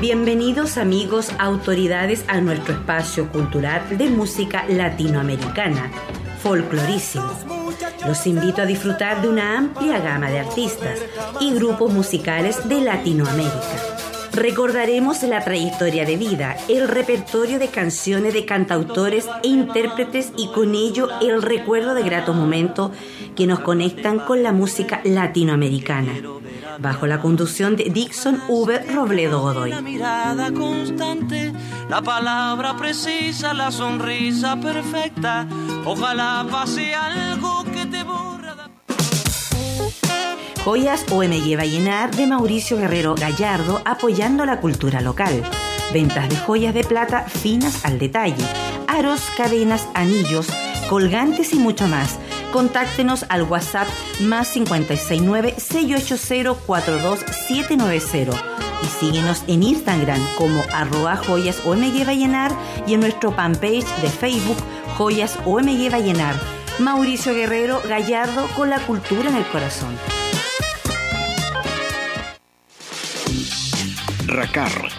Bienvenidos amigos, autoridades a nuestro espacio cultural de música latinoamericana, folclorísimo. Los invito a disfrutar de una amplia gama de artistas y grupos musicales de Latinoamérica. Recordaremos la trayectoria de vida, el repertorio de canciones de cantautores e intérpretes y con ello el recuerdo de gratos momentos que nos conectan con la música latinoamericana. Bajo la conducción de Dixon V. Robledo Godoy. La mirada constante, la palabra precisa, la sonrisa perfecta. Ojalá pase algo que te borra. Joyas OMG Vallenar de Mauricio Guerrero Gallardo apoyando la cultura local. Ventas de joyas de plata finas al detalle, aros, cadenas, anillos, colgantes y mucho más. Contáctenos al WhatsApp más 569-680-42790 y síguenos en Instagram como arroba joyas OMG Vallenar y en nuestro fanpage de Facebook Joyas OMG Vallenar. Mauricio Guerrero Gallardo con la cultura en el corazón. RACAR,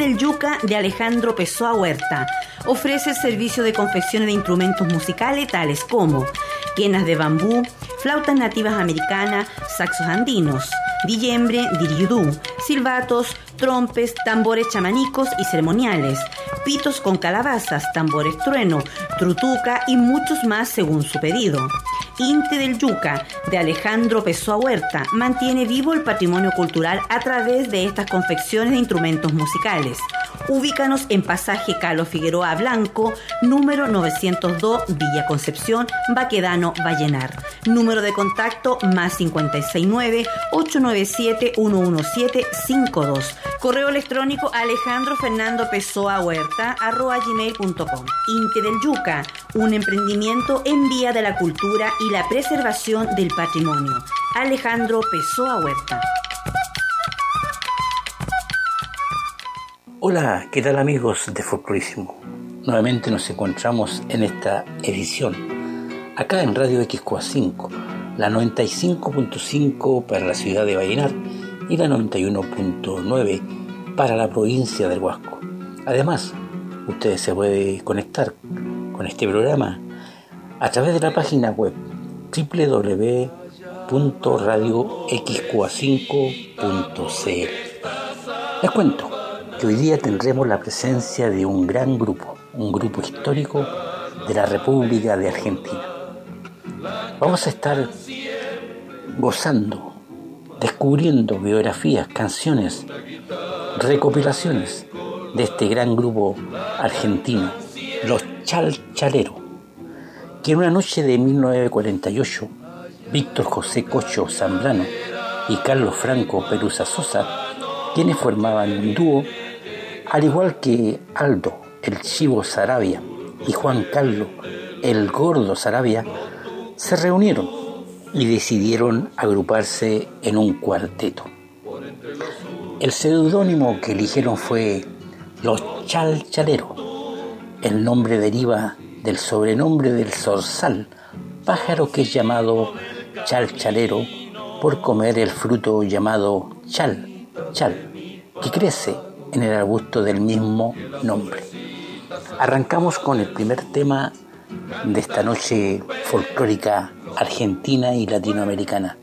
Del Yuca de Alejandro Pessoa Huerta ofrece servicio de confección de instrumentos musicales tales como quenas de bambú, flautas nativas americanas, saxos andinos, dillembre, diriyudú, silbatos, trompes, tambores chamanicos y ceremoniales, pitos con calabazas, tambores trueno, trutuca y muchos más según su pedido. Inte del Yuca, de Alejandro Pessoa Huerta, mantiene vivo el patrimonio cultural a través de estas confecciones de instrumentos musicales. Ubícanos en pasaje Calo Figueroa Blanco, número 902, Villa Concepción, Baquedano, Vallenar. Número de contacto más 569-897-11752. Correo electrónico Alejandro Fernando Pessoa Huerta. Inte del Yuca, un emprendimiento en vía de la cultura y la preservación del patrimonio. Alejandro Pessoa Huerta. Hola, ¿qué tal amigos de Folclorísimo? Nuevamente nos encontramos en esta edición, acá en Radio XQA5, la 95.5 para la ciudad de Vallenar y la 91.9 para la provincia del Huasco. Además, ustedes se pueden conectar con este programa a través de la página web www.radioxqa5.cl. Les cuento hoy día tendremos la presencia de un gran grupo, un grupo histórico de la República de Argentina. Vamos a estar gozando, descubriendo biografías, canciones, recopilaciones de este gran grupo argentino, los Chalchaleros, que en una noche de 1948, Víctor José Cocho Zambrano y Carlos Franco Perusa Sosa, quienes formaban un dúo, al igual que Aldo, el Chivo Sarabia, y Juan Carlos, el Gordo Sarabia, se reunieron y decidieron agruparse en un cuarteto. El seudónimo que eligieron fue Los Chalchaleros, El nombre deriva del sobrenombre del zorzal, pájaro que es llamado chalchalero por comer el fruto llamado chal, chal, que crece en el arbusto del mismo nombre. Arrancamos con el primer tema de esta noche folclórica argentina y latinoamericana,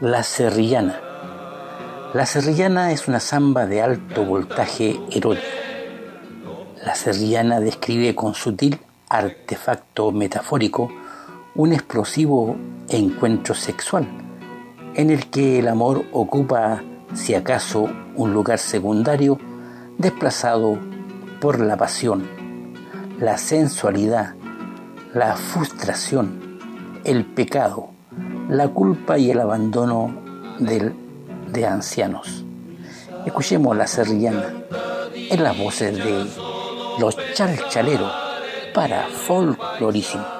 la serrillana. La serrillana es una samba de alto voltaje erótico. La serrillana describe con sutil artefacto metafórico un explosivo encuentro sexual en el que el amor ocupa, si acaso, un lugar secundario desplazado por la pasión, la sensualidad, la frustración, el pecado, la culpa y el abandono de ancianos. Escuchemos la serrillana en las voces de los chalchaleros para folclorísimo.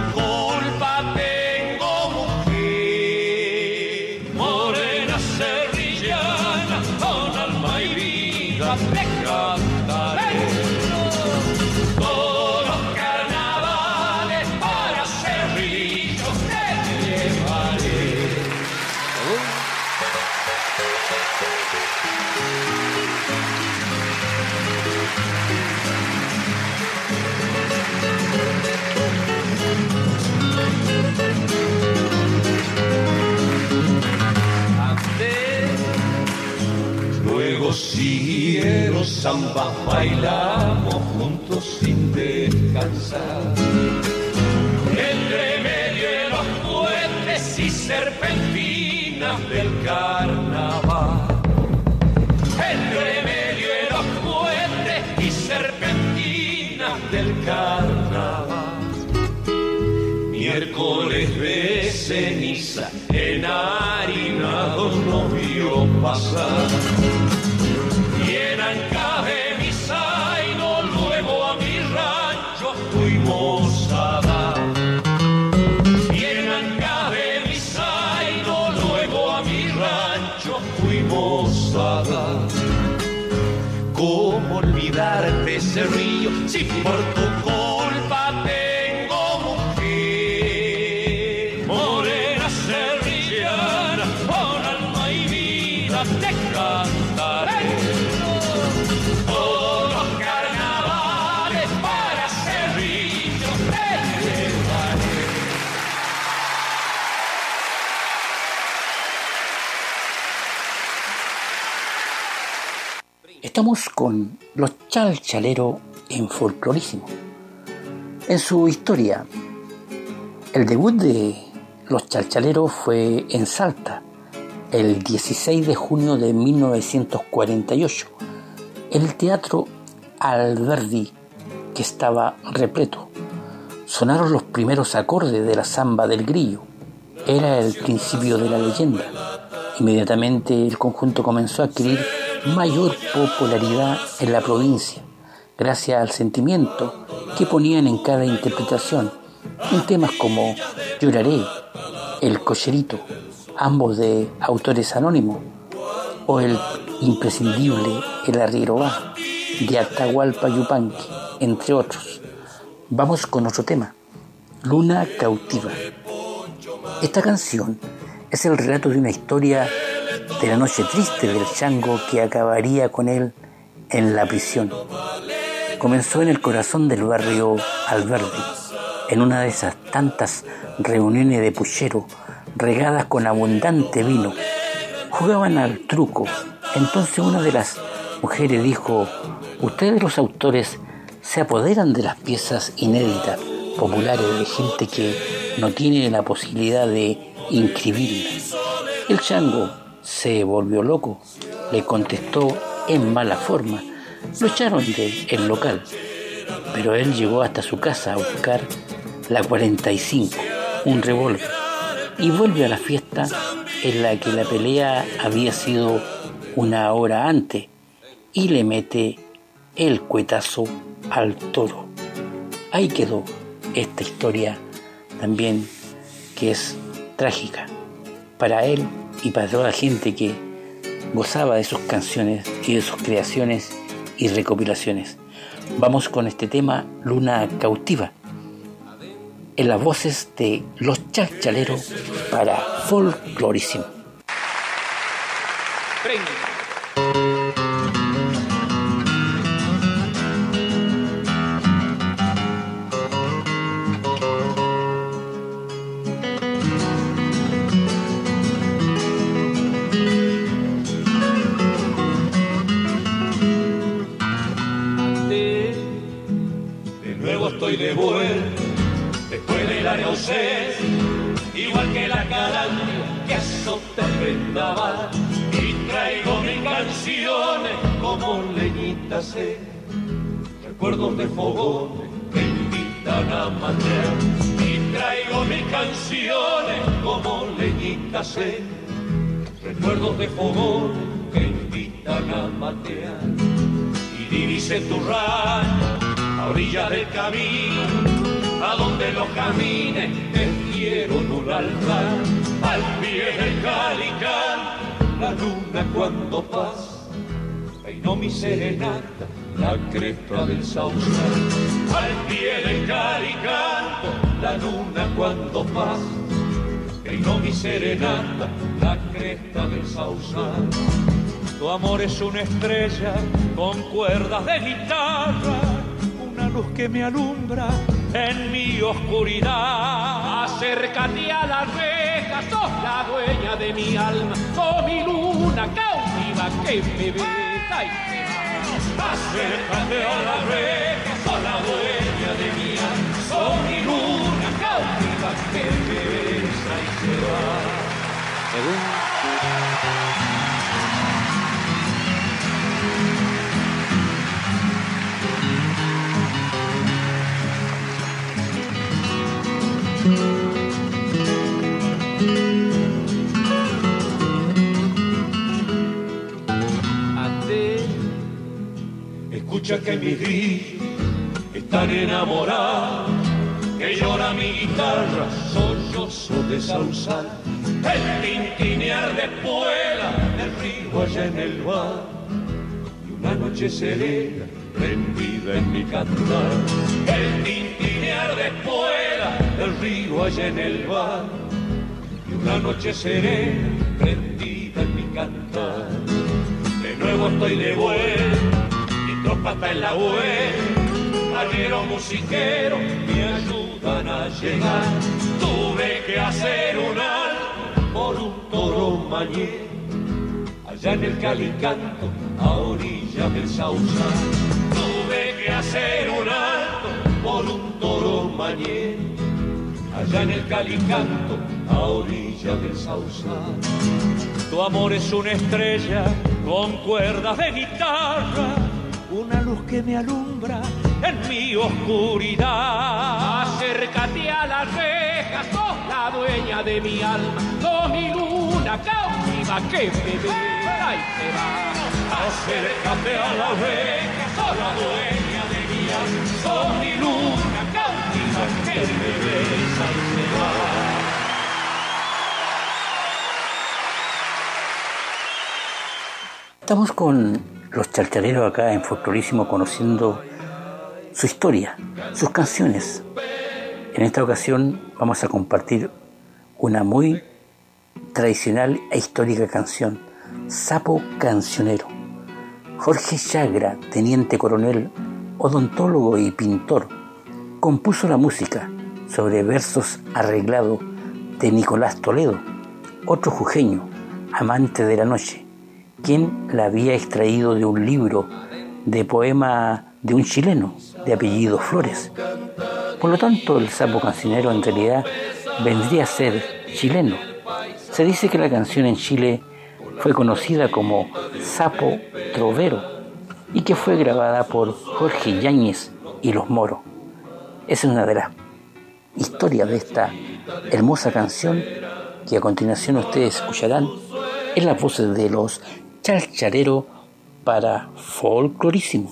samba, Estamos con los chalchaleros en folclorísimo. En su historia, el debut de los chalchaleros fue en Salta, el 16 de junio de 1948, en el Teatro Alberdi, que estaba repleto. Sonaron los primeros acordes de la samba del grillo. Era el principio de la leyenda. Inmediatamente el conjunto comenzó a adquirir mayor popularidad en la provincia, gracias al sentimiento que ponían en cada interpretación, en temas como Lloraré, El Cocherito, ambos de autores anónimos, o el imprescindible El Arriero Va, de Atahualpa Yupanqui, entre otros. Vamos con otro tema, Luna Cautiva. Esta canción Es el relato de una historia de la noche triste del chango que acabaría con él en la prisión. Comenzó en el corazón del barrio Alberdi, en una de esas tantas reuniones de puchero regadas con abundante vino. Jugaban al truco. Entonces una de las mujeres dijo, ustedes los autores se apoderan de las piezas inéditas, populares, de gente que no tiene la posibilidad de inscribirlas. El chango se volvió loco, le contestó en mala forma, lo echaron del local, pero él llegó hasta su casa a buscar la 45, un revólver, y vuelve a la fiesta en la que la pelea había sido una hora antes y le mete el cuetazo al toro. Ahí quedó esta historia también que es trágica para él y para toda la gente que gozaba de sus canciones y de sus creaciones y recopilaciones. Vamos con este tema Luna Cautiva en las voces de Los Chachaleros para Folclorísimo. Recuerdos de fogones que invitan a matear. Y divise tu rayo a orilla del camino, a donde los camines te quiero un altar, al pie del calical, la luna cuando pasa no mi serenata, la cresta del sausal. Al pie del caricanto, la luna cuando pasa, no mi serenata, la cresta del sausal. Tu amor es una estrella con cuerdas de guitarra, una luz que me alumbra en mi oscuridad. Acércate a la reja, sos la dueña de mi alma, con mi luna cautiva que me ve acércate a la reja, son la dueña de mi alma, son mi luna y se va. Escucha que mis grillos están enamorados, que llora mi guitarra, sollozo de sausal, el tintinear de espuela del río allá en el bar, y una noche serena prendida en mi cantar, el tintinear de espuela del río allá en el bar, y una noche serena prendida en mi cantar, de nuevo estoy de vuelta tropa en la web, Aguero musiquero me ayudan a llegar. Tuve que hacer un alto por un toro mañé, allá en el Calicanto, a orilla del Sausal. Tuve que hacer un alto por un toro mañé, allá en el Calicanto, a orilla del Sausal. Tu amor es una estrella con cuerdas de guitarra una luz que me alumbra en mi oscuridad. Acércate a la reja, sos la dueña de mi alma, sos mi luna cautiva que me besa y se va. Acércate a la reja, sos la dueña de mi alma, sos mi luna cautiva que me besa y se va. Estamos con los charchareros acá en Folclorísimo conociendo su historia, sus canciones. En esta ocasión vamos a compartir una muy tradicional e histórica canción, Sapo Cancionero. Jorge Chagra, teniente coronel, odontólogo y pintor, compuso la música sobre versos arreglados de Nicolás Toledo, otro jujeño, amante de la noche, quien la había extraído de un libro de poema de un chileno de apellido Flores. Por lo tanto, el sapo cancionero en realidad vendría a ser chileno. Se dice que la canción en Chile fue conocida como Sapo Trovero y que fue grabada por Jorge Yáñez y los Moros. Esa es una de las historias de esta hermosa canción que a continuación ustedes escucharán en las voces de los Chalcharero para Folclorísimo.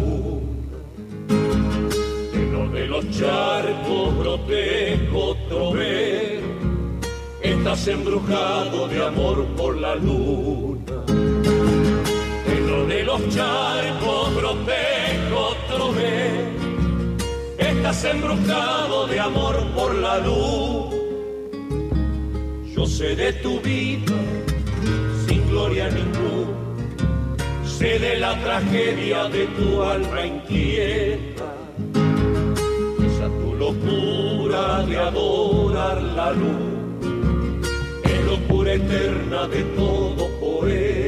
Charcos protejo trovero, estás embrujado de amor por la luna. En lo de los charcos protejo trovero, estás embrujado de amor por la luz. Yo sé de tu vida gloria ninguna. Sé de la tragedia de tu alma inquieta, de adorar la luz, es locura eterna de todo poeta.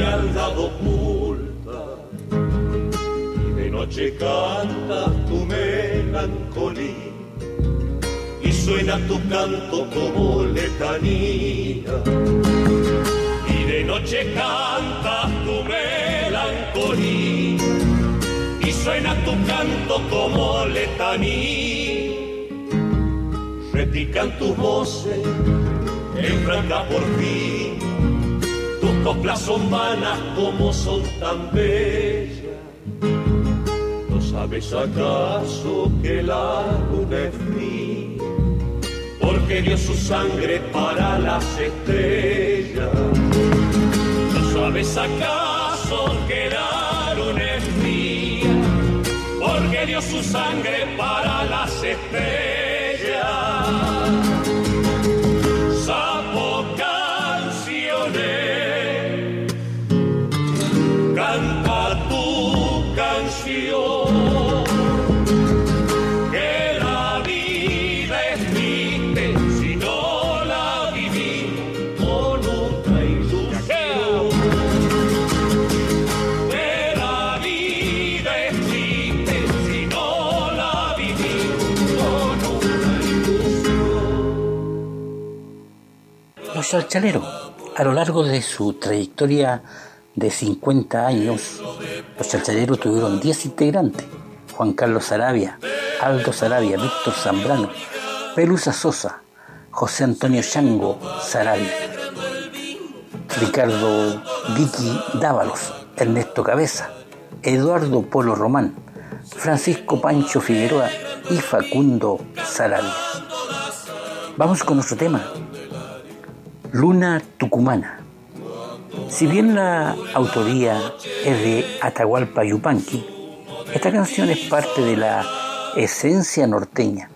Tu fealdad oculta, y de noche canta tu melancolía, y suena tu canto como letanía, y de noche canta tu melancolía, y suena tu canto como letanía. Predican tus voces en franca por fin. Coplas son vanas como son tan bellas. ¿No sabes acaso que la luna es fría? Porque dio su sangre para las estrellas. ¿No sabes acaso que la luna es fría? Porque dio su sangre para las estrellas. Chalchalero. A lo largo de su trayectoria de 50 años, los chalchaleros tuvieron 10 integrantes. Juan Carlos Sarabia, Aldo Sarabia, Víctor Zambrano, Pelusa Sosa, José Antonio Chango Sarabia. Ricardo Vicky Dávalos, Ernesto Cabeza, Eduardo Polo Román, Francisco Pancho Figueroa y Facundo Sarabia. Vamos con nuestro tema, Luna Tucumana. Si bien la autoría es de Atahualpa Yupanqui, esta canción es parte de la esencia norteña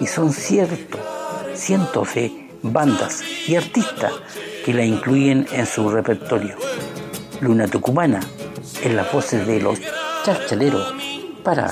y son ciertos, cientos de bandas y artistas que la incluyen en su repertorio. Luna Tucumana en las voces de los charchaleros para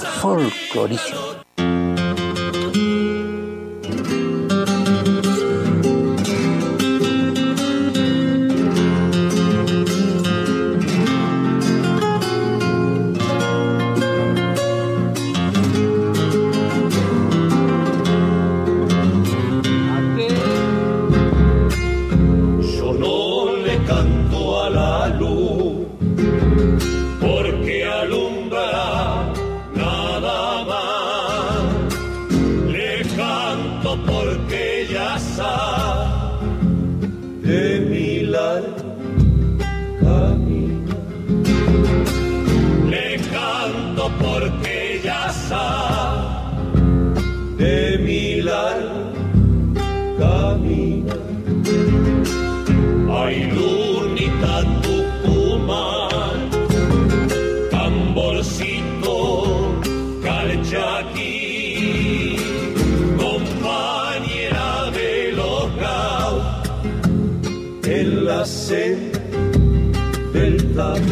folclorísimo.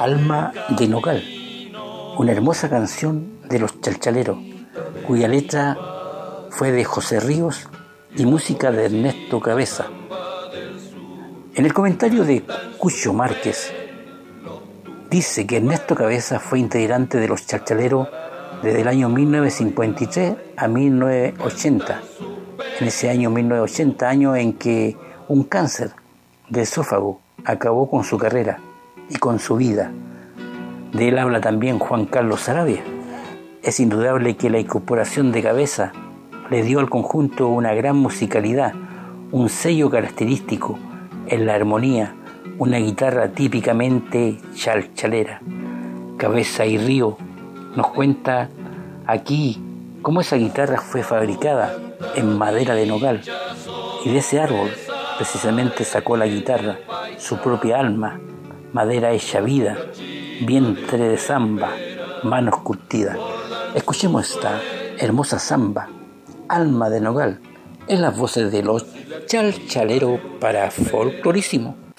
Alma de Nogal, una hermosa canción de los chalchaleros, cuya letra fue de José Ríos y música de Ernesto Cabeza. En el comentario de Cucho Márquez, dice que Ernesto Cabeza fue integrante de los chalchaleros desde el año 1953 a 1980. En ese año 1980, año en que un cáncer de esófago acabó con su carrera y con su vida. De él habla también Juan Carlos Sarabia. Es indudable que la incorporación de cabeza le dio al conjunto una gran musicalidad, un sello característico en la armonía, una guitarra típicamente chalchalera. Cabeza y Río nos cuenta aquí cómo esa guitarra fue fabricada en madera de nogal y de ese árbol precisamente sacó la guitarra, su propia alma, madera hecha vida, vientre de samba, manos curtidas. Escuchemos esta hermosa samba, alma de nogal, en las voces de los chalchaleros para folclorísimo.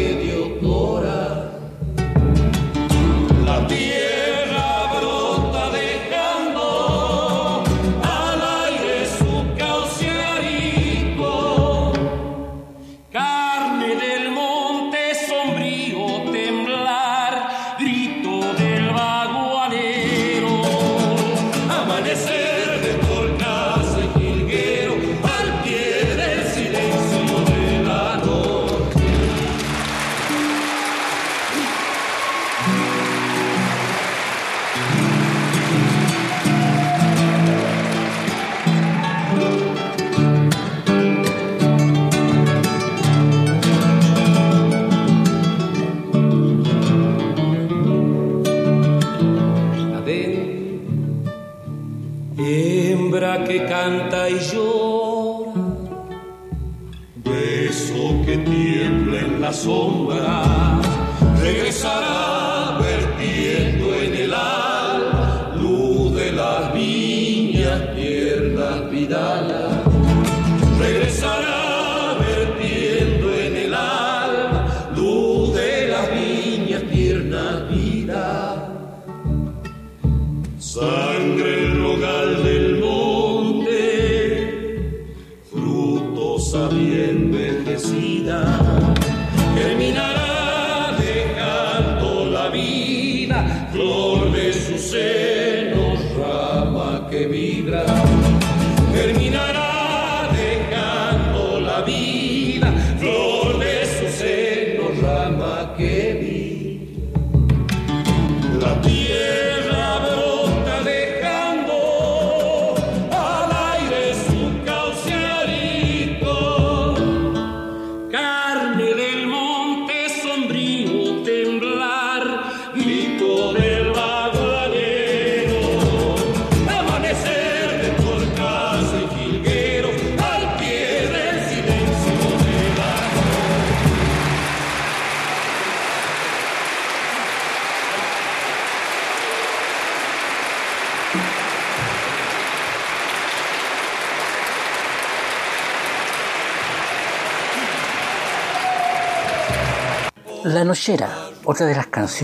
La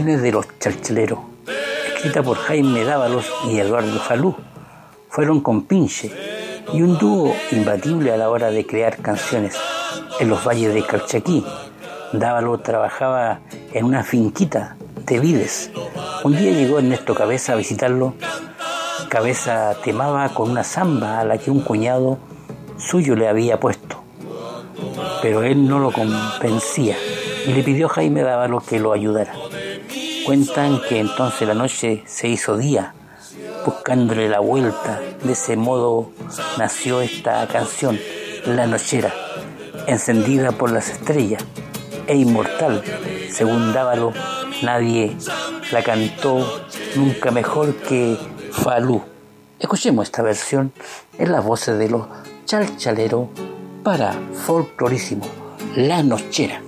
de los chalcheleros, escrita por Jaime Dávalos y Eduardo Falú, fueron con Pinche y un dúo imbatible a la hora de crear canciones en los valles de Calchaquí. Dávalos trabajaba en una finquita de vides. Un día llegó Ernesto Cabeza a visitarlo. Cabeza temaba con una zamba a la que un cuñado suyo le había puesto, pero él no lo convencía y le pidió a Jaime Dávalos que lo ayudara. Cuentan que entonces la noche se hizo día, buscándole la vuelta. De ese modo nació esta canción, La Nochera, encendida por las estrellas e inmortal. Según Dávalo, nadie la cantó nunca mejor que Falú. Escuchemos esta versión en las voces de los chalchaleros para folclorísimo, La Nochera.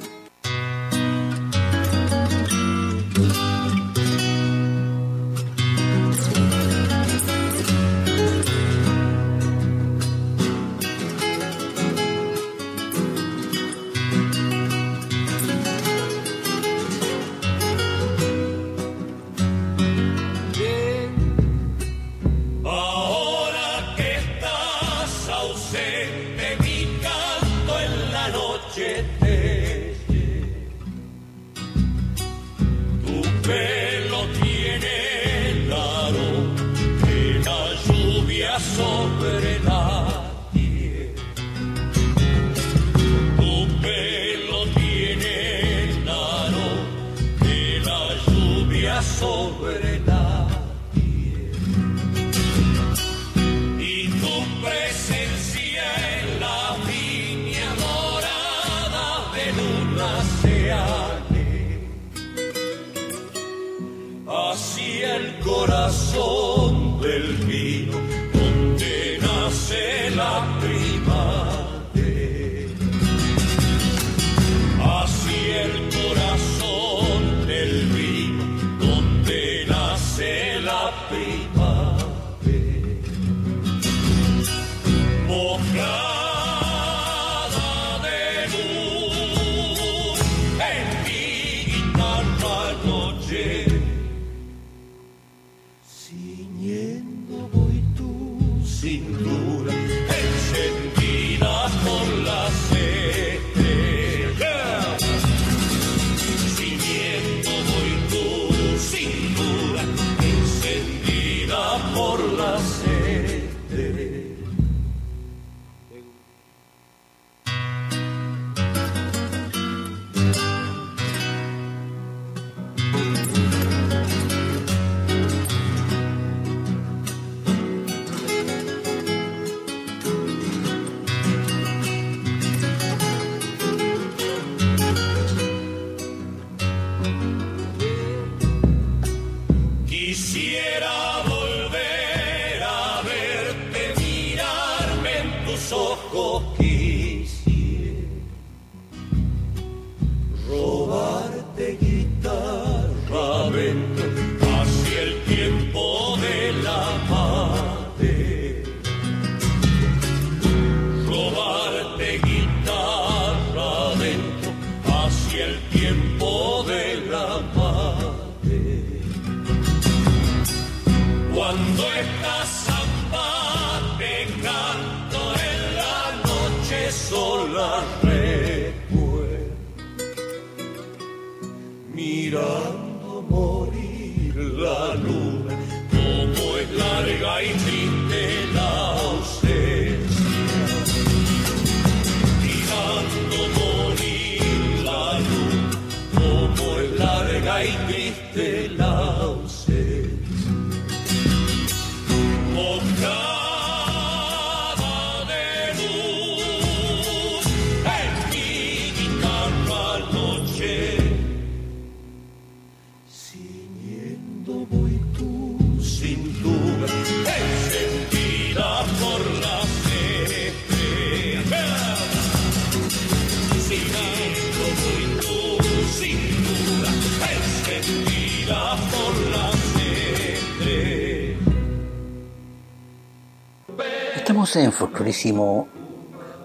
En folclorísimo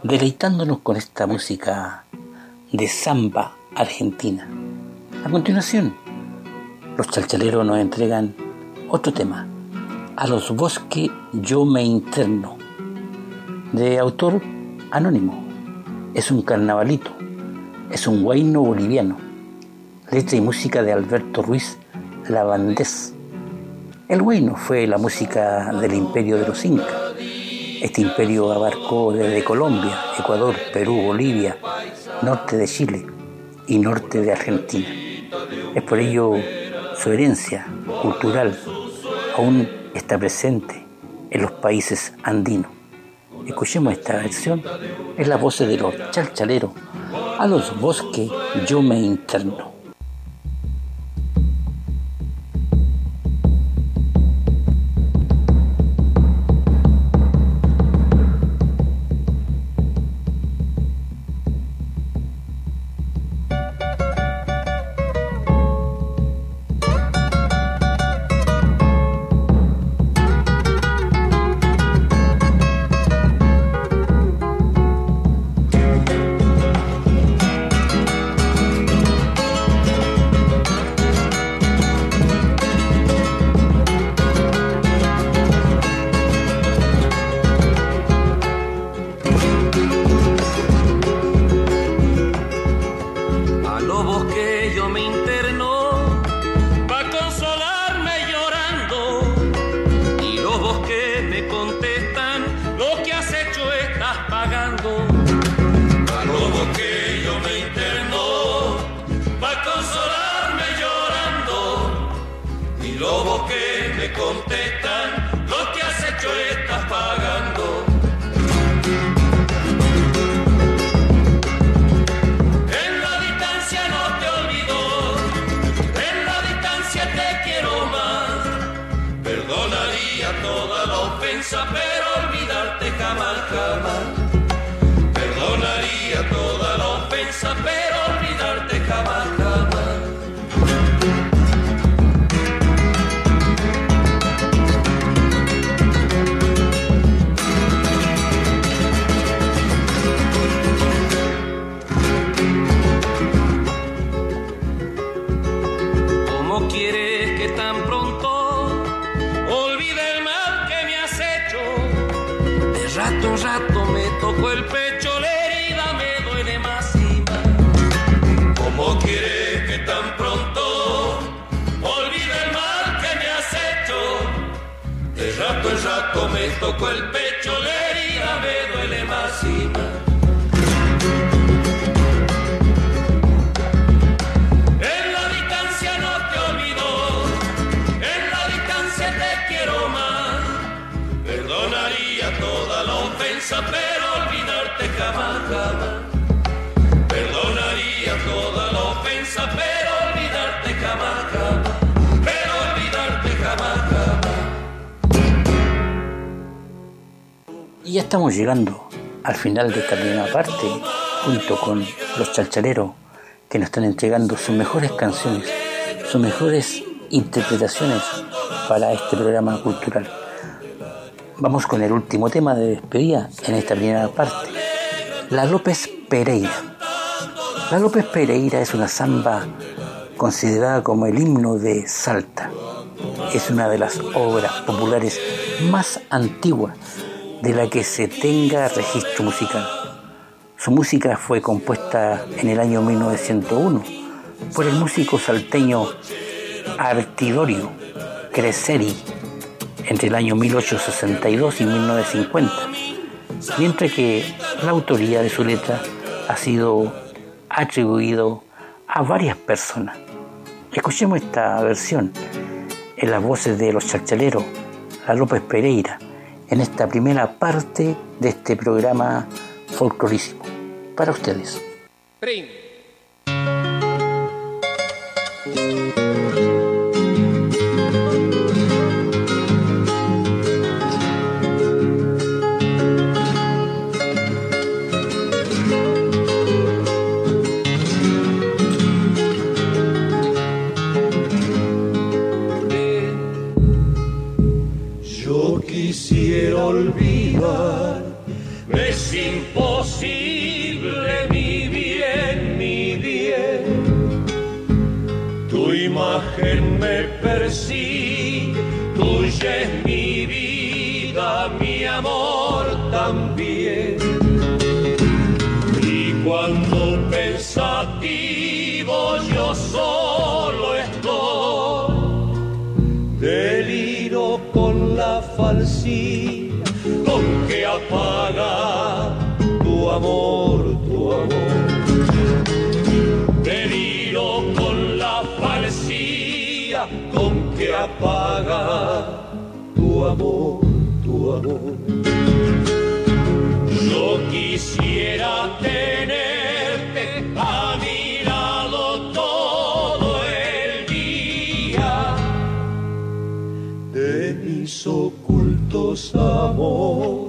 deleitándonos con esta música de samba argentina. A continuación, los chalchaleros nos entregan otro tema, A los bosques yo me interno, de autor anónimo. Es un carnavalito, es un guayno boliviano, letra y música de Alberto Ruiz Lavandés. El guayno fue la música del imperio de los incas este imperio abarcó desde Colombia, Ecuador, Perú, Bolivia, norte de Chile y norte de Argentina. Es por ello su herencia cultural aún está presente en los países andinos. Escuchemos esta versión, es la voz de los chalchaleros. A los bosques yo me interno. Ya estamos llegando al final de esta primera parte, junto con los chalchaleros que nos están entregando sus mejores canciones, sus mejores interpretaciones para este programa cultural. Vamos con el último tema de despedida en esta primera parte, La López Pereira. La López Pereira es una samba considerada como el himno de Salta. Es una de las obras populares más antiguas de la que se tenga registro musical. Su música fue compuesta en el año 1901 por el músico salteño Artidorio Creseri entre el año 1862 y 1950, mientras que la autoría de su letra ha sido atribuido a varias personas. Escuchemos esta versión en las voces de los chachaleros, la López Pereira, en esta primera parte de este programa folclorístico. Para ustedes. Pagar tu amor, tu amor. Yo quisiera tenerte a mi lado todo el día de mis ocultos amor.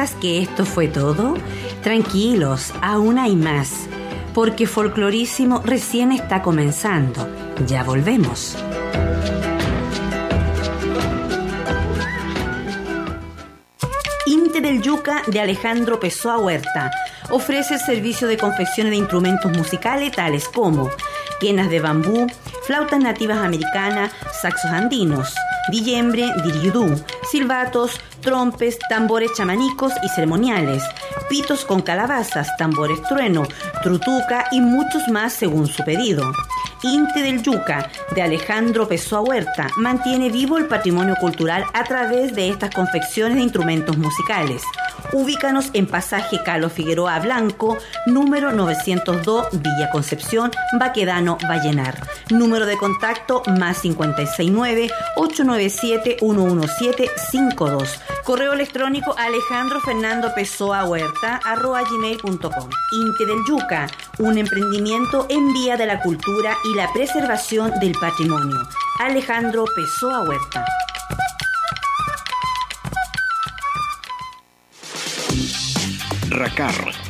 ¿Piensas que esto fue todo? Tranquilos, aún hay más, porque Folclorísimo recién está comenzando. Ya volvemos. Inte del Yuca de Alejandro Pessoa Huerta ofrece el servicio de confecciones de instrumentos musicales tales como quenas de bambú, flautas nativas americanas, saxos andinos, dillembre, diriudú, silbatos, trompes, tambores chamanicos y ceremoniales, pitos con calabazas, tambores trueno, trutuca y muchos más según su pedido. Inte del Yuca de Alejandro Pessoa Huerta mantiene vivo el patrimonio cultural a través de estas confecciones de instrumentos musicales. Ubícanos en pasaje Carlos Figueroa Blanco, número 902, Villa Concepción, Baquedano, Vallenar. Número de contacto más 569-897-11752. Correo electrónico Alejandro Fernando Pessoa Huerta, arroba gmail.com. Inte del Yuca, un emprendimiento en vía de la cultura y la preservación del patrimonio. Alejandro Pessoa Huerta. RACAR,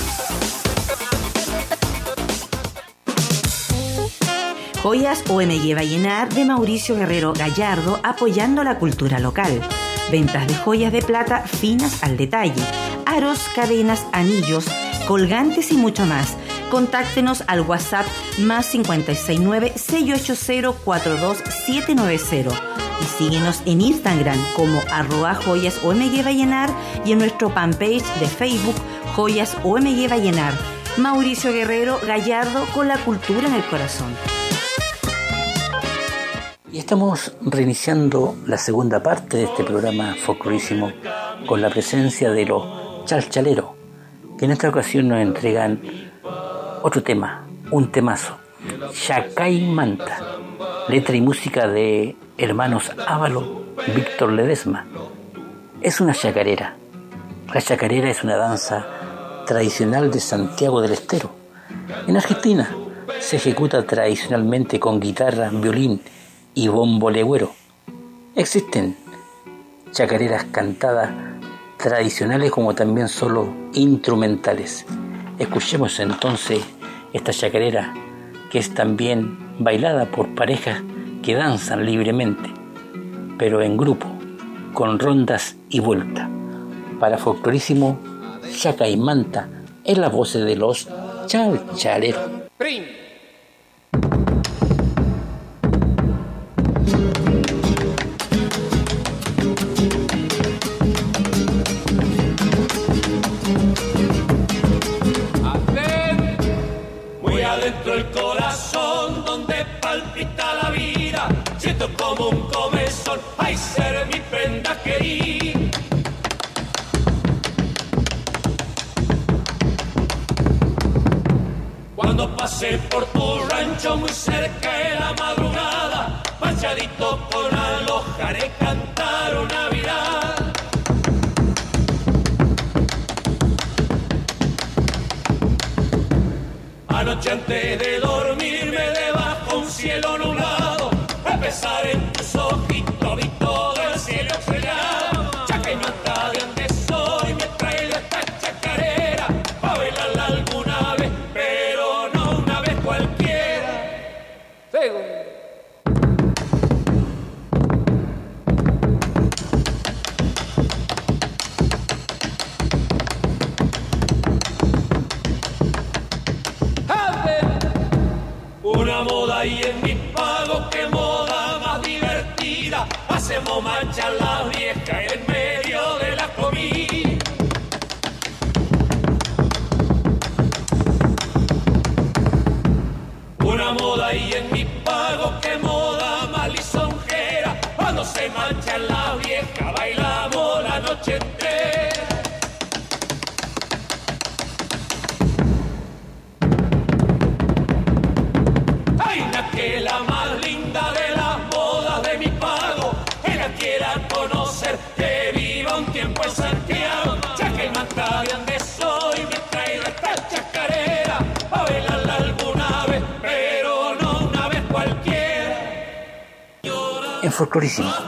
Joyas OMG Vallenar de Mauricio Guerrero Gallardo apoyando la cultura local. Ventas de joyas de plata finas al detalle. Aros, cadenas, anillos, colgantes y mucho más. Contáctenos al WhatsApp más 569-680-42790 y síguenos en Instagram como arroba joyas OMG Vallenar y en nuestro fanpage de Facebook Joyas OMG Vallenar. Mauricio Guerrero Gallardo con la cultura en el corazón. Y estamos reiniciando la segunda parte de este programa folclorísimo con la presencia de los chalchaleros, que en esta ocasión nos entregan otro tema, un temazo, Chacay Manta, letra y música de hermanos Ávalo, Víctor Ledesma. Es una chacarera. La chacarera es una danza tradicional de Santiago del Estero. En Argentina se ejecuta tradicionalmente con guitarra, violín, y bombo legüero. Existen chacareras cantadas tradicionales como también solo instrumentales. Escuchemos entonces esta chacarera que es también bailada por parejas que danzan libremente, pero en grupo, con rondas y vuelta. Para folclorísimo, chaca y manta en las voces de los chalchaleros. Como un comezón, ay ser mi prenda querida. Cuando pasé por tu rancho muy cerca de la madrugada, manchadito con alojaré cantaron Navidad. Anoche antes de un cielo nublado besar en tus ojitos Moda y en mi pago que hacemos mancha la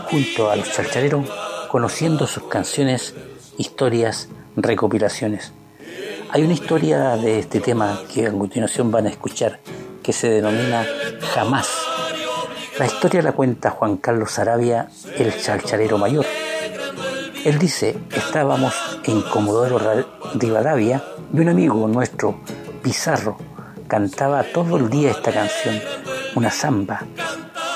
Junto a los charchareros, conociendo sus canciones, historias, recopilaciones. Hay una historia de este tema que a continuación van a escuchar que se denomina Jamás la historia la cuenta Juan Carlos Arabia, el chalchalero mayor. Él dice, estábamos en Comodoro Rivadavia y un amigo nuestro, Pizarro, cantaba todo el día esta canción, una samba.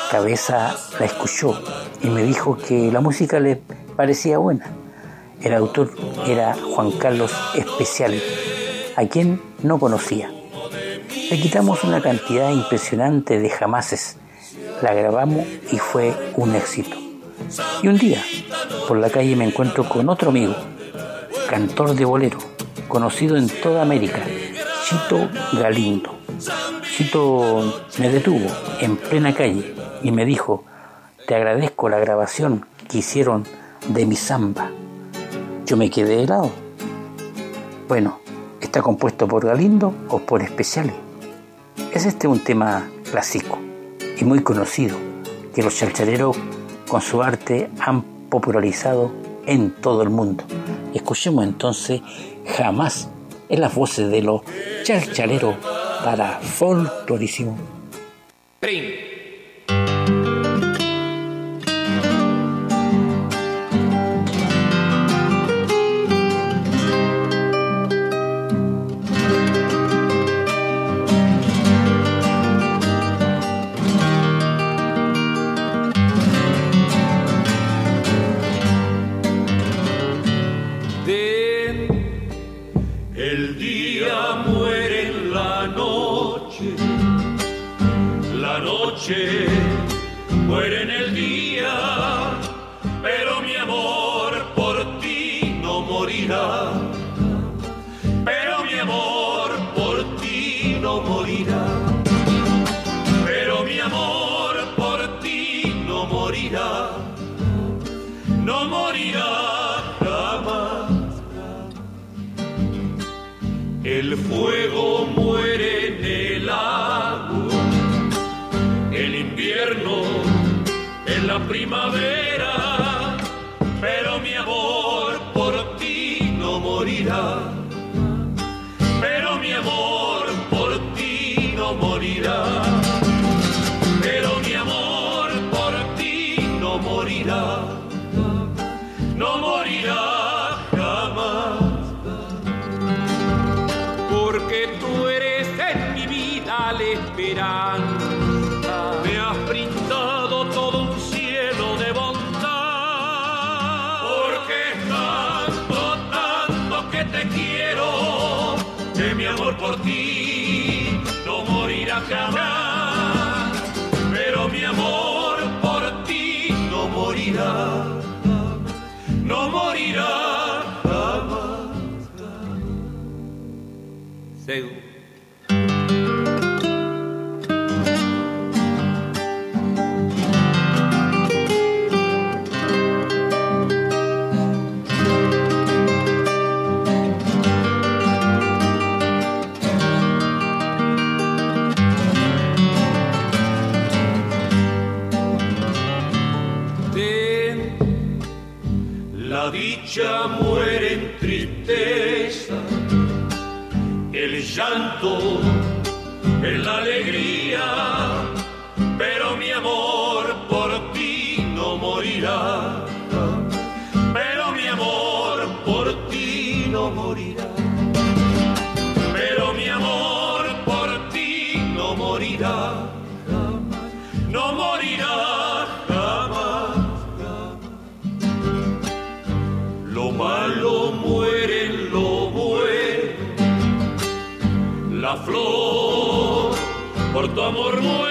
Cabeza la escuchó y me dijo que la música le parecía buena. El autor era Juan Carlos Especial, a quien no conocía. Le quitamos una cantidad impresionante de jamases, la grabamos y fue un éxito. Y un día, por la calle me encuentro con otro amigo, cantor de bolero, conocido en toda América, Chito Galindo. Me detuvo en plena calle y me dijo, te agradezco la grabación que hicieron de mi samba. Yo me quedé helado. Bueno, ¿está compuesto por Galindo o por especiales? Es este un tema clásico y muy conocido que los chalchareros con su arte han popularizado en todo el mundo. Escuchemos entonces jamás en las voces de los chalchaleros para folclorísimo. noche, muere en el día. por tu amor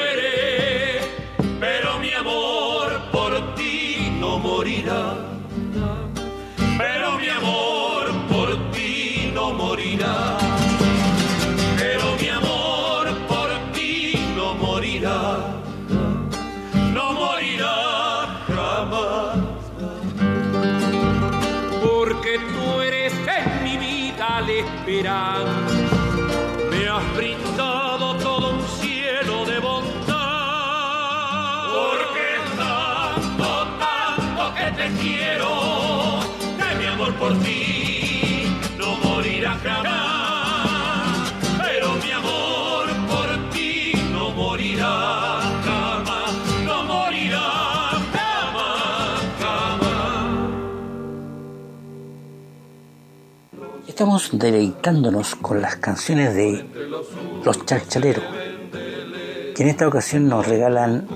Estamos deleitándonos con las canciones de los charchaleros, que en esta ocasión nos regalan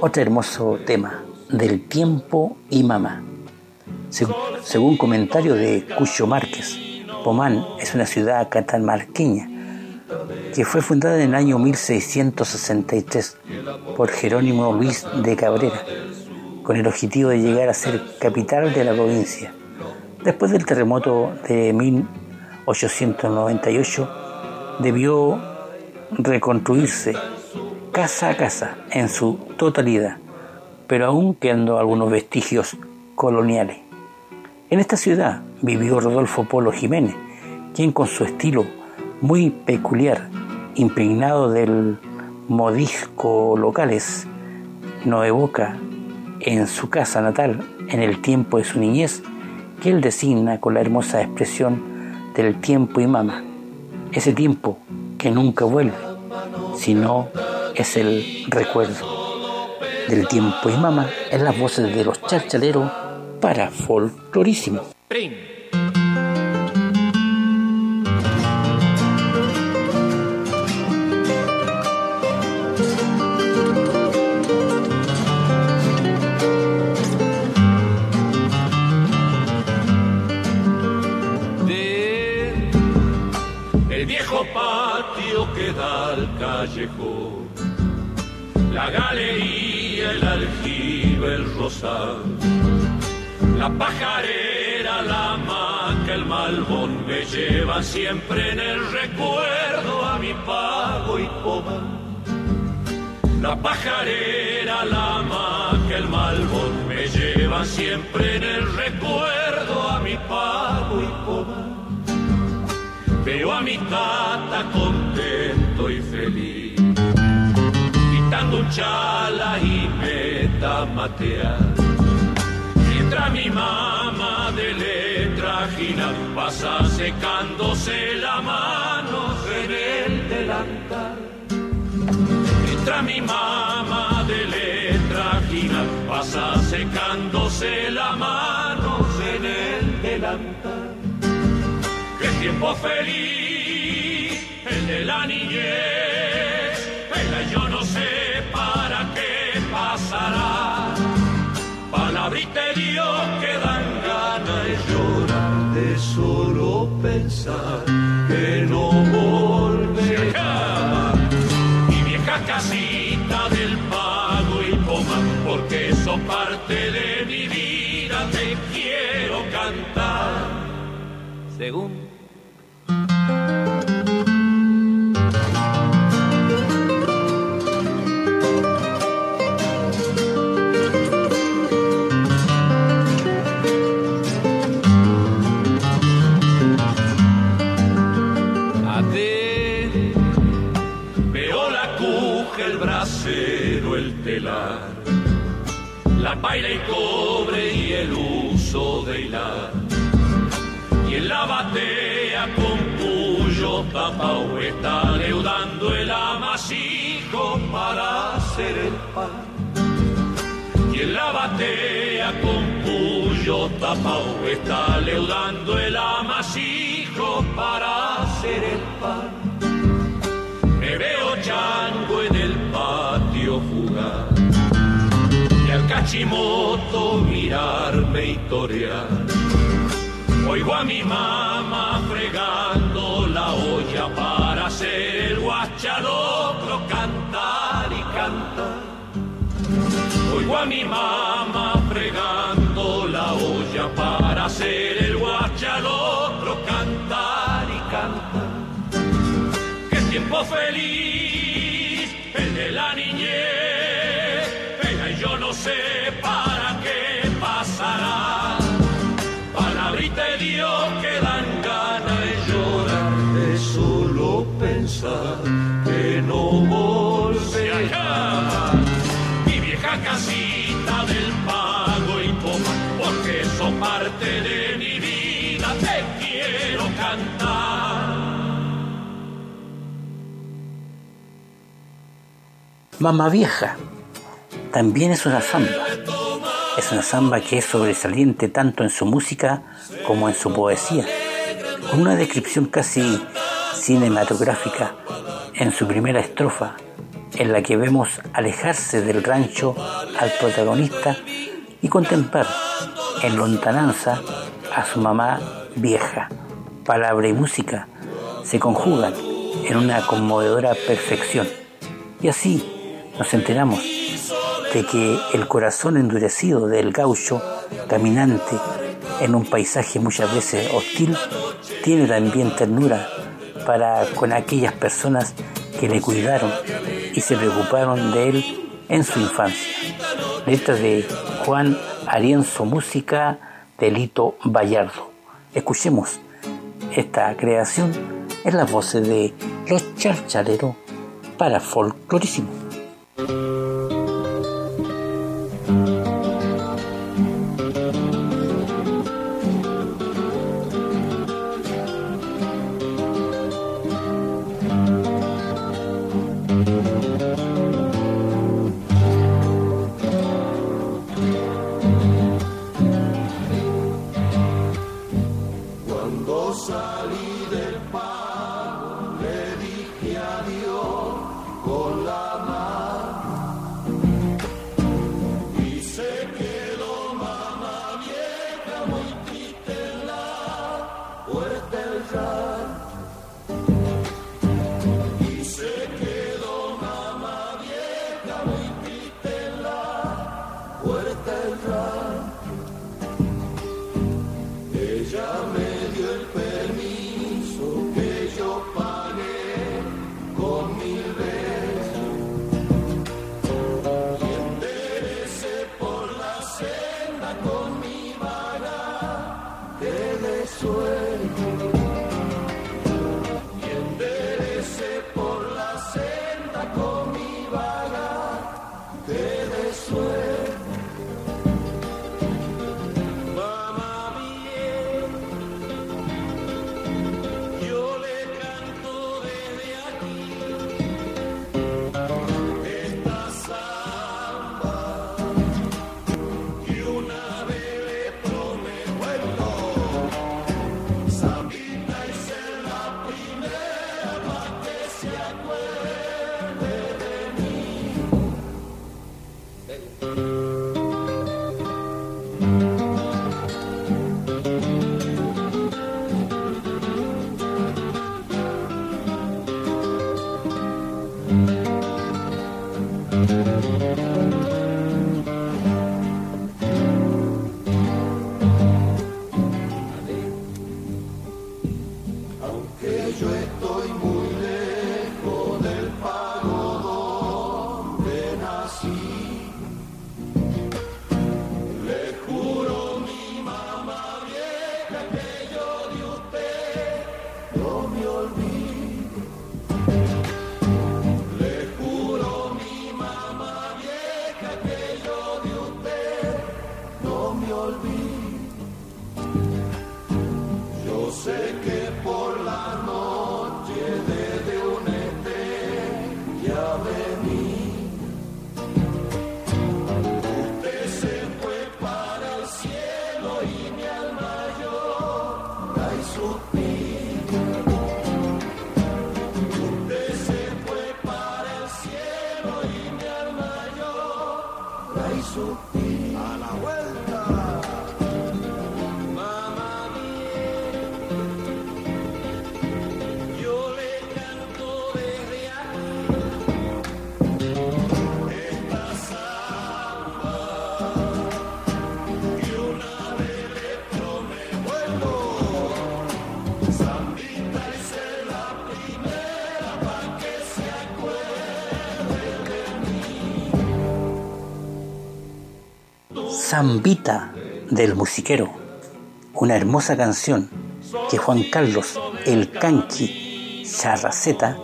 otro hermoso tema, del tiempo y mamá. según comentario de Cucho Márquez, Pomán es una ciudad catamarqueña que fue fundada en el año 1663 por Jerónimo Luis de Cabrera, con el objetivo de llegar a ser capital de la provincia. Después del terremoto de 1898, debió reconstruirse casa a casa en su totalidad, pero aún quedando algunos vestigios coloniales. En esta ciudad vivió Rodolfo Polo Jiménez, quien con su estilo muy peculiar, impregnado del modisco locales, nos evoca en su casa natal, en el tiempo de su niñez, que él designa con la hermosa expresión del tiempo y mama, ese tiempo que nunca vuelve, sino es el recuerdo del tiempo y mama en las voces de los charchaleros para folclorísimo. La galería, el aljibe, el rosal, la pajarera, la maca, el malbón me lleva siempre en el recuerdo a mi pago y coma. La pajarera, la maca, el malbón me lleva siempre en el recuerdo a mi pago y coma. Veo a mi tata contento quitando un chala y meta matea. Mientras mi mamá de letra gira pasa secándose la mano en el delantal. Mientras mi mamá de letra gira pasa secándose la mano en el delantal. Qué tiempo feliz, el de la niñez, pasará. Palabrita de Dios que dan ganas de llorar, de solo pensar que no volverá. Mi vieja casita del pago y poma, porque eso parte de mi vida, te quiero cantar. Según la paila y cobre y el uso de hilar. Y en la batea con cuyo tapao está leudando el amasijo para hacer el pan. Y en la batea con cuyo tapao está leudando el amasijo para hacer el pan. Me veo chango en cachimoto mirarme y torear. Oigo a mi mamá fregando la olla para hacer el guachalocro cantar y cantar. Oigo a mi mamá fregando la olla para hacer el guachalocro cantar y cantar. Qué tiempo feliz, Mamá Vieja también es una samba. Es una samba que es sobresaliente tanto en su música como en su poesía, con una descripción casi cinematográfica en su primera estrofa, en la que vemos alejarse del rancho al protagonista y contemplar en lontananza a su mamá vieja. Palabra y música se conjugan en una conmovedora perfección. Y así nos enteramos de que el corazón endurecido del gaucho, caminante en un paisaje muchas veces hostil, tiene también ternura para con aquellas personas que le cuidaron y se preocuparon de él en su infancia. Letra de Juan Arienzo, música de Lito Vallardo. Escuchemos esta creación en las voces de Los Charchaleros para Folclorísimo. Thank you. Zambita del musiquero, una hermosa canción que Juan Carlos el Canqui Charraceta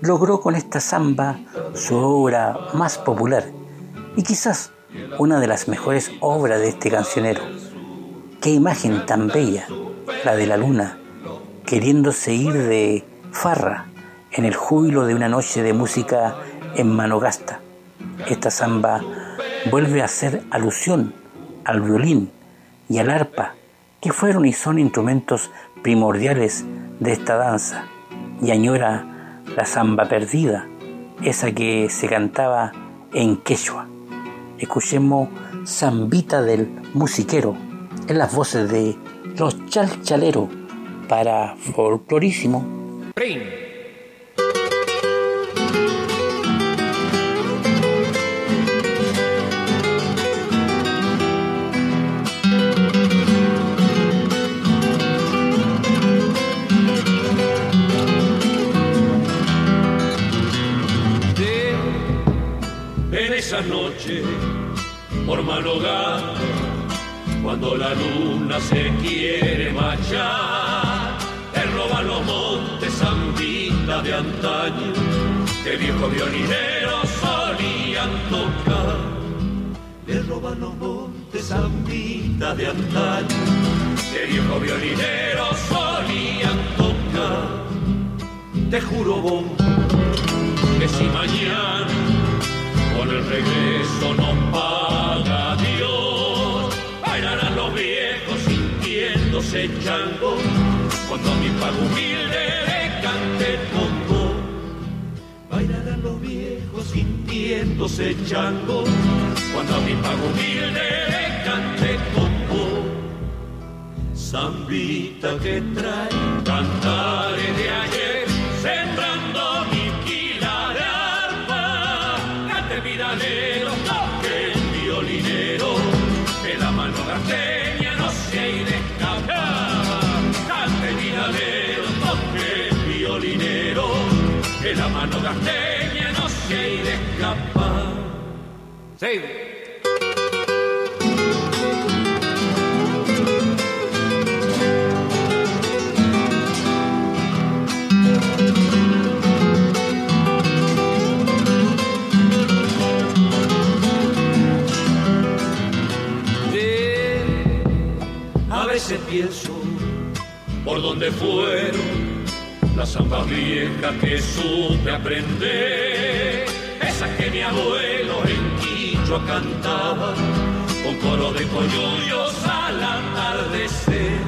logró con esta samba su obra más popular y quizás una de las mejores obras de este cancionero. Qué imagen tan bella, la de la luna, queriéndose ir de farra en el júbilo de una noche de música en Manogasta. Esta samba vuelve a hacer alusión al violín y al arpa, que fueron y son instrumentos primordiales de esta danza, y añora la samba perdida, esa que se cantaba en quechua. Escuchemos Zambita del musiquero en las voces de los chalchaleros para folclorísimo. Mano gata cuando la luna se quiere marchar. Te roban los montes zambita de antaño, que viejos violineros solían tocar. Le roban los montes zambita de antaño, que viejos violineros solían tocar. Te juro vos que si mañana con el regreso no paga Dios, bailarán los viejos sintiéndose chango, cuando a mi pago humilde le cante congo. Bailarán los viejos sintiéndose chango, cuando a mi pago humilde le cante congo. Zambita que trae cantares de ayer, mano gasteña no se ha ido a escapar. Sí. A veces pienso por dónde fueron las zambas viejas que supe aprender, esas que mi abuelo en Quichua cantaba con coro de coyullos al atardecer,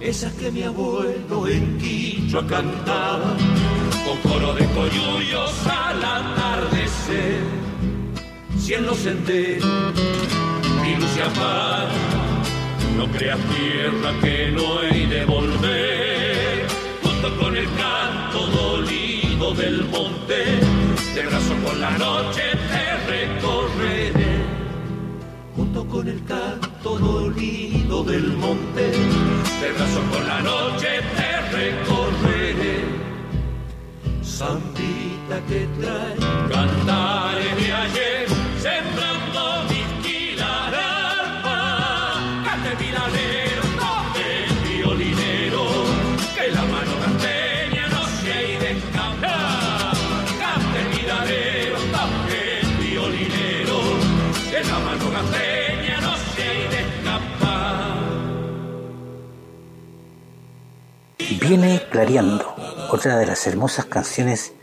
esas que mi abuelo en Quichua cantaba con coro de coyullos al atardecer, si en los senderos mi no creas tierra que no he de volver, monte, de brazo por la noche te recorreré. Junto con el canto dolido del monte, de brazo por la noche te recorreré. Santita que trae cantares de ayer, Viene clareando, otra de las hermosas canciones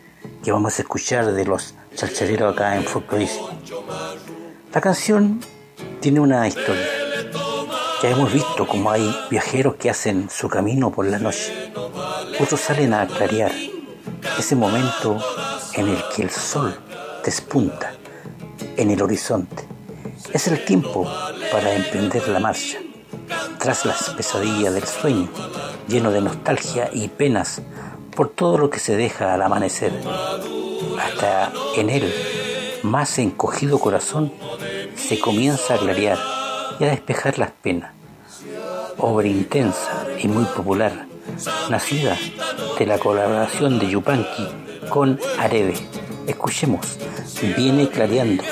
que vamos a escuchar de los chalchareros acá en Folklorice. La canción tiene una historia. Ya hemos visto cómo hay viajeros que hacen su camino por la noche. Otros salen a clarear ese momento en el que el sol despunta en el horizonte. Es el tiempo para emprender la marcha. Tras las pesadillas del sueño, lleno de nostalgia y penas por todo lo que se deja al amanecer. Hasta en él, más encogido corazón, se comienza a clarear y a despejar las penas. Obra intensa y muy popular, nacida de la colaboración de Yupanqui con Areve. Escuchemos, viene clareando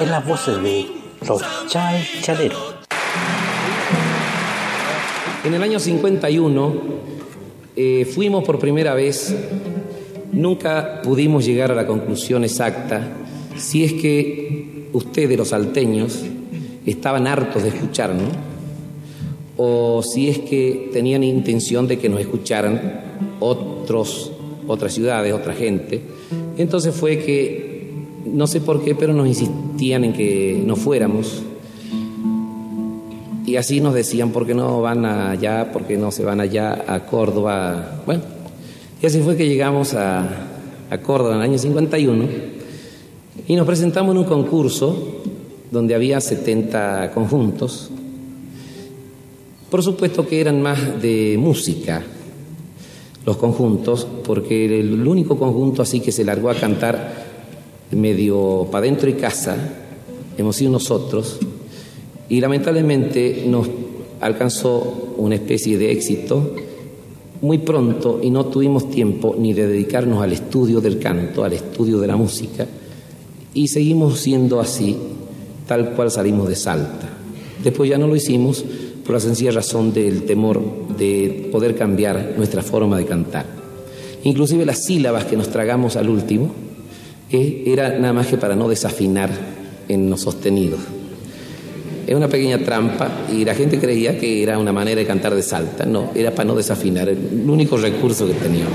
en las voces de los Chal. En el año 51 eh, fuimos por primera vez, nunca pudimos llegar a la conclusión exacta si es que ustedes, los salteños, estaban hartos de escucharnos o si es que tenían intención de que nos escucharan otros, otras ciudades, otra gente. Entonces fue que, no sé por qué, pero nos insistían en que no fuéramos. Y así nos decían, ¿por qué no van allá? ¿Por qué no se van allá a Córdoba? Bueno, y así fue que llegamos a, a Córdoba en el año 51 y nos presentamos en un concurso donde había 70 conjuntos. Por supuesto que eran más de música los conjuntos, porque el único conjunto así que se largó a cantar medio para dentro y casa, hemos sido nosotros, y lamentablemente nos alcanzó una especie de éxito muy pronto y no tuvimos tiempo ni de dedicarnos al estudio del canto, al estudio de la música, y seguimos siendo así tal cual salimos de Salta. Después ya no lo hicimos por la sencilla razón del temor de poder cambiar nuestra forma de cantar. Inclusive las sílabas que nos tragamos al último eh, era nada más que para no desafinar en los sostenidos. Es una pequeña trampa y la gente creía que era una manera de cantar de salta. No, era para no desafinar, el único recurso que teníamos.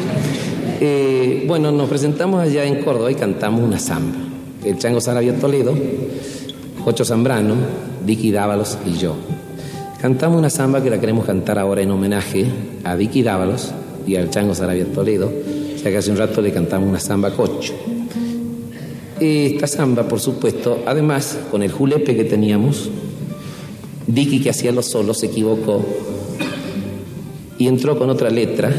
Eh, bueno, nos presentamos allá en Córdoba y cantamos una samba. El Chango Sarabia Toledo, Jocho Zambrano, Vicky Dávalos y yo. Cantamos una samba que la queremos cantar ahora en homenaje a Vicky Dávalos y al Chango Sarabia Toledo, ya que hace un rato le cantamos una samba cocho. Esta samba, por supuesto, además, con el julepe que teníamos, Vicky que hacía los solos se equivocó y entró con otra letra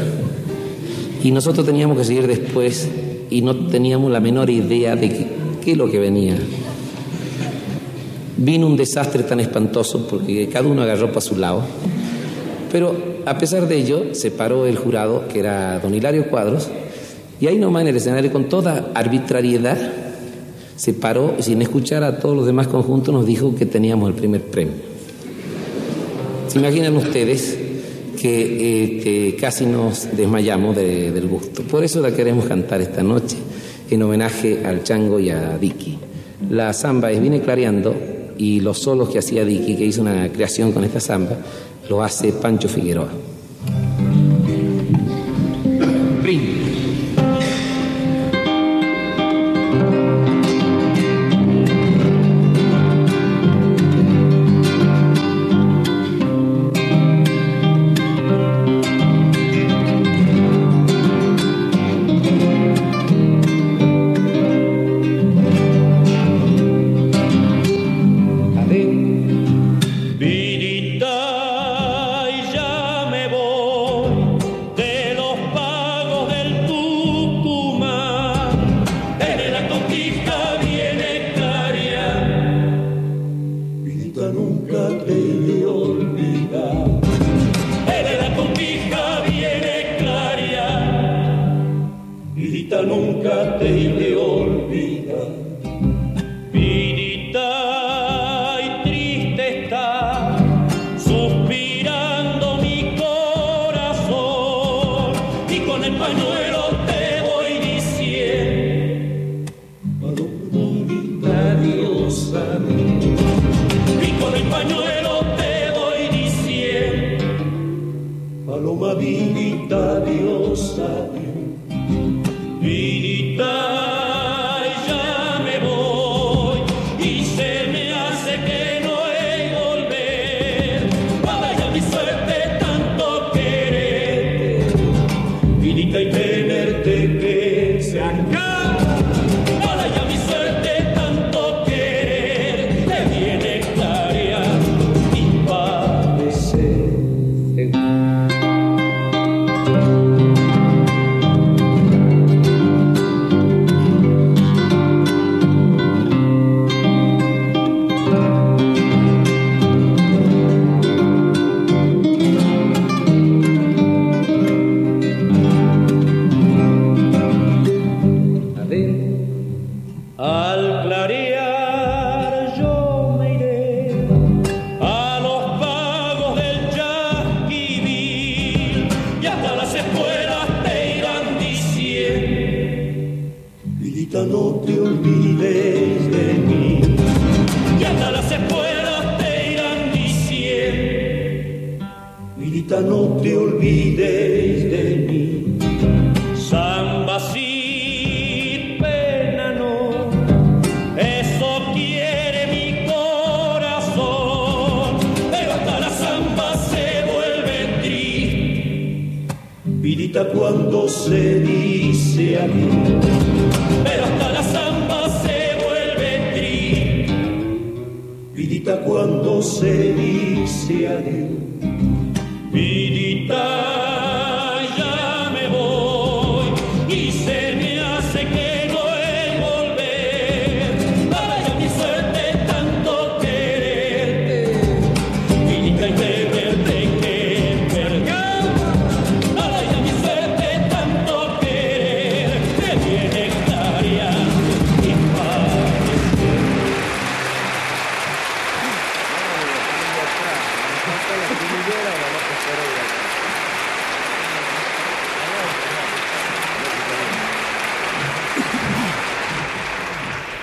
y nosotros teníamos que seguir después y no teníamos la menor idea de qué, es lo que venía. Vino un desastre tan espantoso porque cada uno agarró para su lado. Pero a pesar de ello, se paró el jurado, que era don Hilario Cuadros, y ahí nomás en el escenario, con toda arbitrariedad, se paró y sin escuchar a todos los demás conjuntos nos dijo que teníamos el primer premio. ¿Se imaginan ustedes que, casi nos desmayamos del gusto? Por eso la queremos cantar esta noche en homenaje al Chango y a Dicky. La samba es Viene Clareando y los solos que hacía Dicky, que hizo una creación con esta samba, lo hace Pancho Figueroa.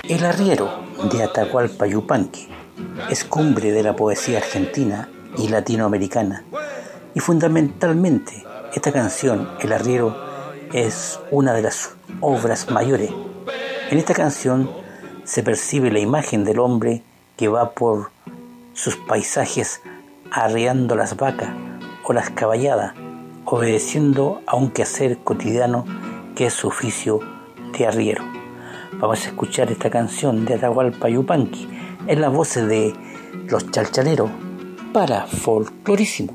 El arriero de Atahualpa Yupanqui es cumbre de la poesía argentina y latinoamericana y fundamentalmente esta canción, El arriero, es una de las obras mayores. En esta canción se percibe la imagen del hombre que va por sus paisajes arreando las vacas o las caballadas, obedeciendo a un quehacer cotidiano que es su oficio de arriero. Vamos a escuchar esta canción de Atahualpa Yupanqui en las voces de los chalchaleros para folclorísimo.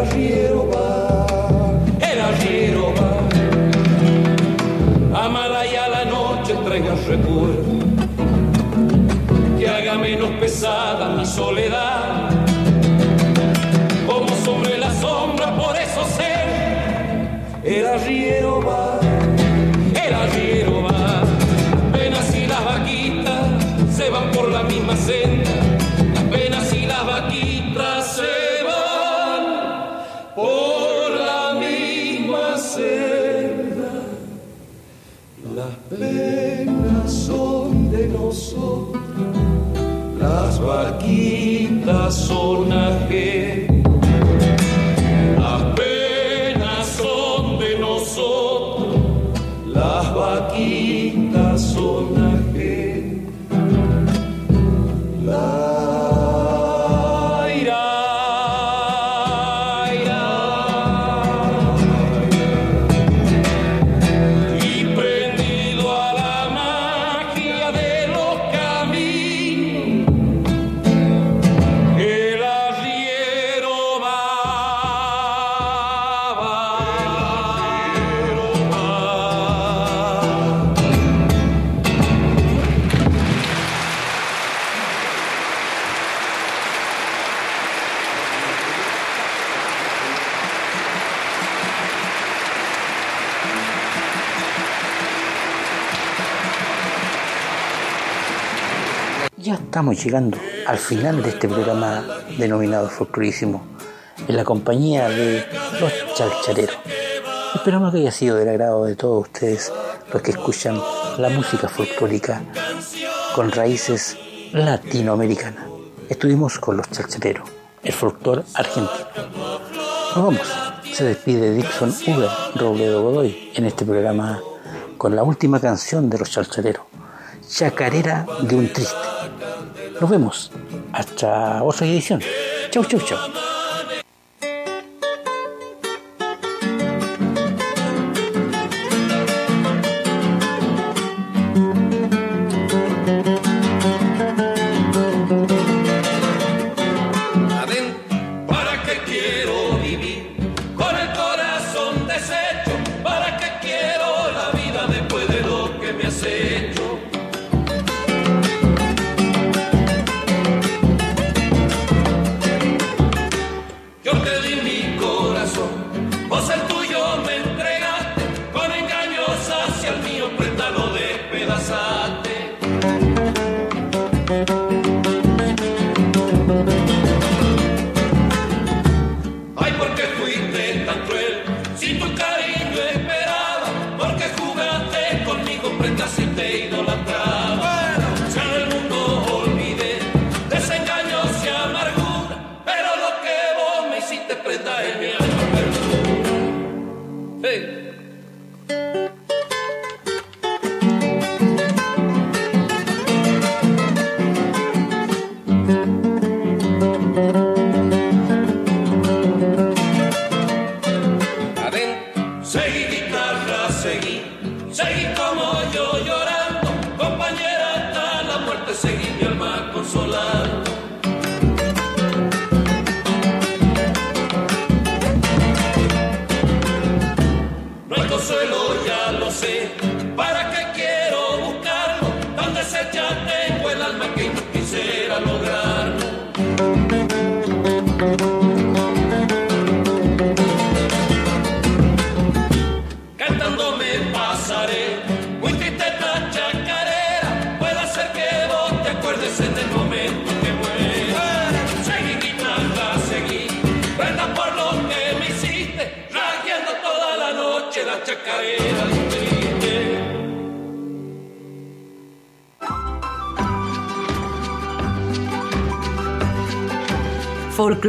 Paris estamos llegando al final de este programa denominado Folclorísimo, en la compañía de los chalchareros. Esperamos que haya sido del agrado de todos ustedes los que escuchan la música folclórica con raíces latinoamericanas. Estuvimos con los chalchareros, el folclor argentino. Nos vamos. Se despide Dixon Uber Robledo Godoy en este programa con la última canción de los chalchareros, Chacarera de un triste. Nos vemos. Hasta otra edición. Chau, chau, chau.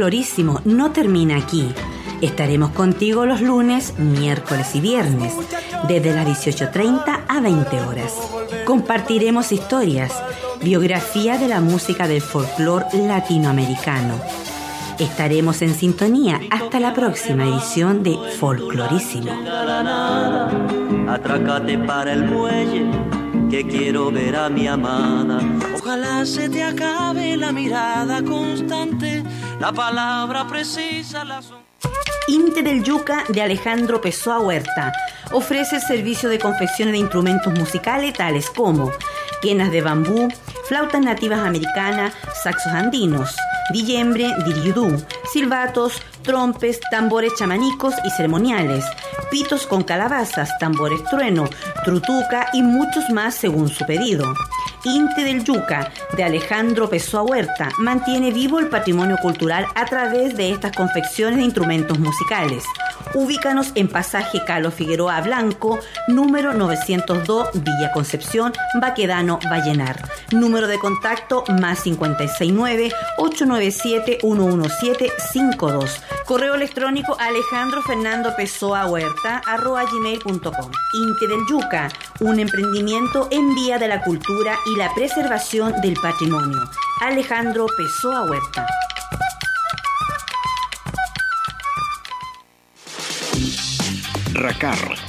Folclorísimo no termina aquí. Estaremos contigo los lunes, miércoles y viernes, desde las 18.30 a 20 horas. Compartiremos historias, biografía de la música del folclore latinoamericano. Estaremos en sintonía hasta la próxima edición de Folclorísimo. atrácate para el muelle, que quiero ver a mi amada. Ojalá se te acabe la mirada constante, la palabra precisa, la. Inte del Yuca de Alejandro Pessoa Huerta ofrece el servicio de confecciones de instrumentos musicales tales como quenas de bambú, flautas nativas americanas, saxos andinos, dillembre, diriudú, silbatos, trompes, tambores chamanicos y ceremoniales, pitos con calabazas, tambores trueno, trutuca y muchos más según su pedido. Inte del Yuca de Alejandro Pessoa Huerta mantiene vivo el patrimonio cultural a través de estas confecciones de instrumentos musicales. Ubícanos en pasaje Carlos Figueroa Blanco, número 902, Villa Concepción, Baquedano, Vallenar. Número de contacto más 569-897-11752. Correo electrónico Alejandro Fernando Pessoa Huerta, arroba gmail.com. Inte del Yuca, un emprendimiento en vía de la cultura y la preservación del patrimonio. Alejandro Pessoa Huerta. RACAR,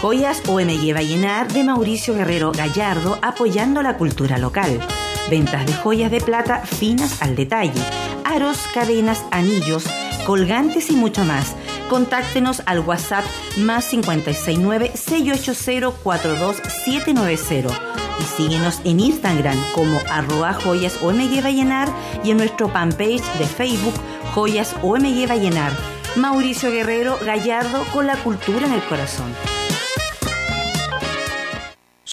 Joyas OMG Vallenar de Mauricio Guerrero Gallardo apoyando la cultura local. Ventas de joyas de plata finas al detalle. Aros, cadenas, anillos, colgantes y mucho más. Contáctenos al WhatsApp más 569-680-42790 y síguenos en Instagram como arroba joyas OMG Vallenar y en nuestro fanpage de Facebook Joyas OMG Vallenar. Mauricio Guerrero Gallardo con la cultura en el corazón.